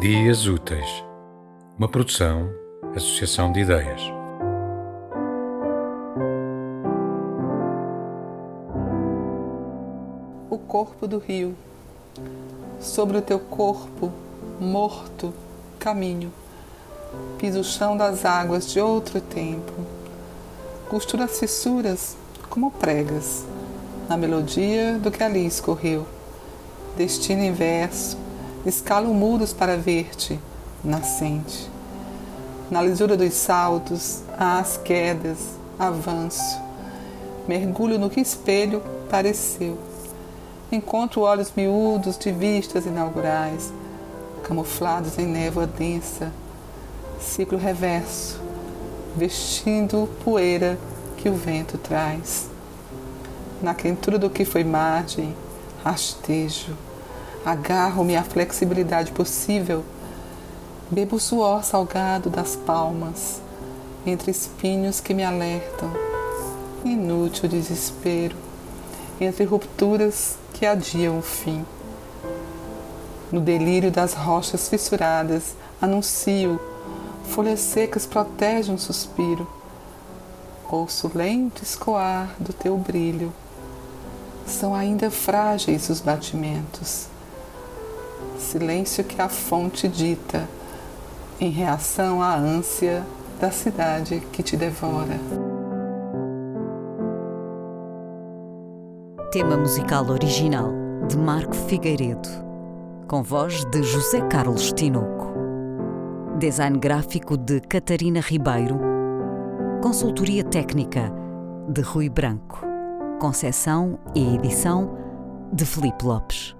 Dias Úteis, uma produção, associação de ideias. O corpo do rio. Sobre o teu corpo, morto, caminho. Piso o chão das águas de outro tempo. Costuro as fissuras como pregas, na melodia do que ali escorreu. Destino em escalo muros para ver-te, nascente. Na lisura dos saltos, há as quedas, avanço. Mergulho no que espelho pareceu. Encontro olhos miúdos de vistas inaugurais, camuflados em névoa densa. Ciclo reverso, vestindo poeira que o vento traz. Na quentura do que foi margem, rastejo Agarro-me à flexibilidade possível. Bebo o suor salgado das palmas, entre espinhos que me alertam. Inútil desespero, entre rupturas que adiam o fim. No delírio das rochas fissuradas, anuncio, folhas secas protegem um suspiro. Ouço lento escoar do teu brilho. São ainda frágeis os batimentos silêncio que a fonte dita, em reação à ânsia da cidade que te devora. Tema musical original de Marco Figueiredo, com voz de José Carlos Tinoco. Design gráfico de Catarina Ribeiro. Consultoria técnica de Rui Branco. Concessão e edição de Felipe Lopes.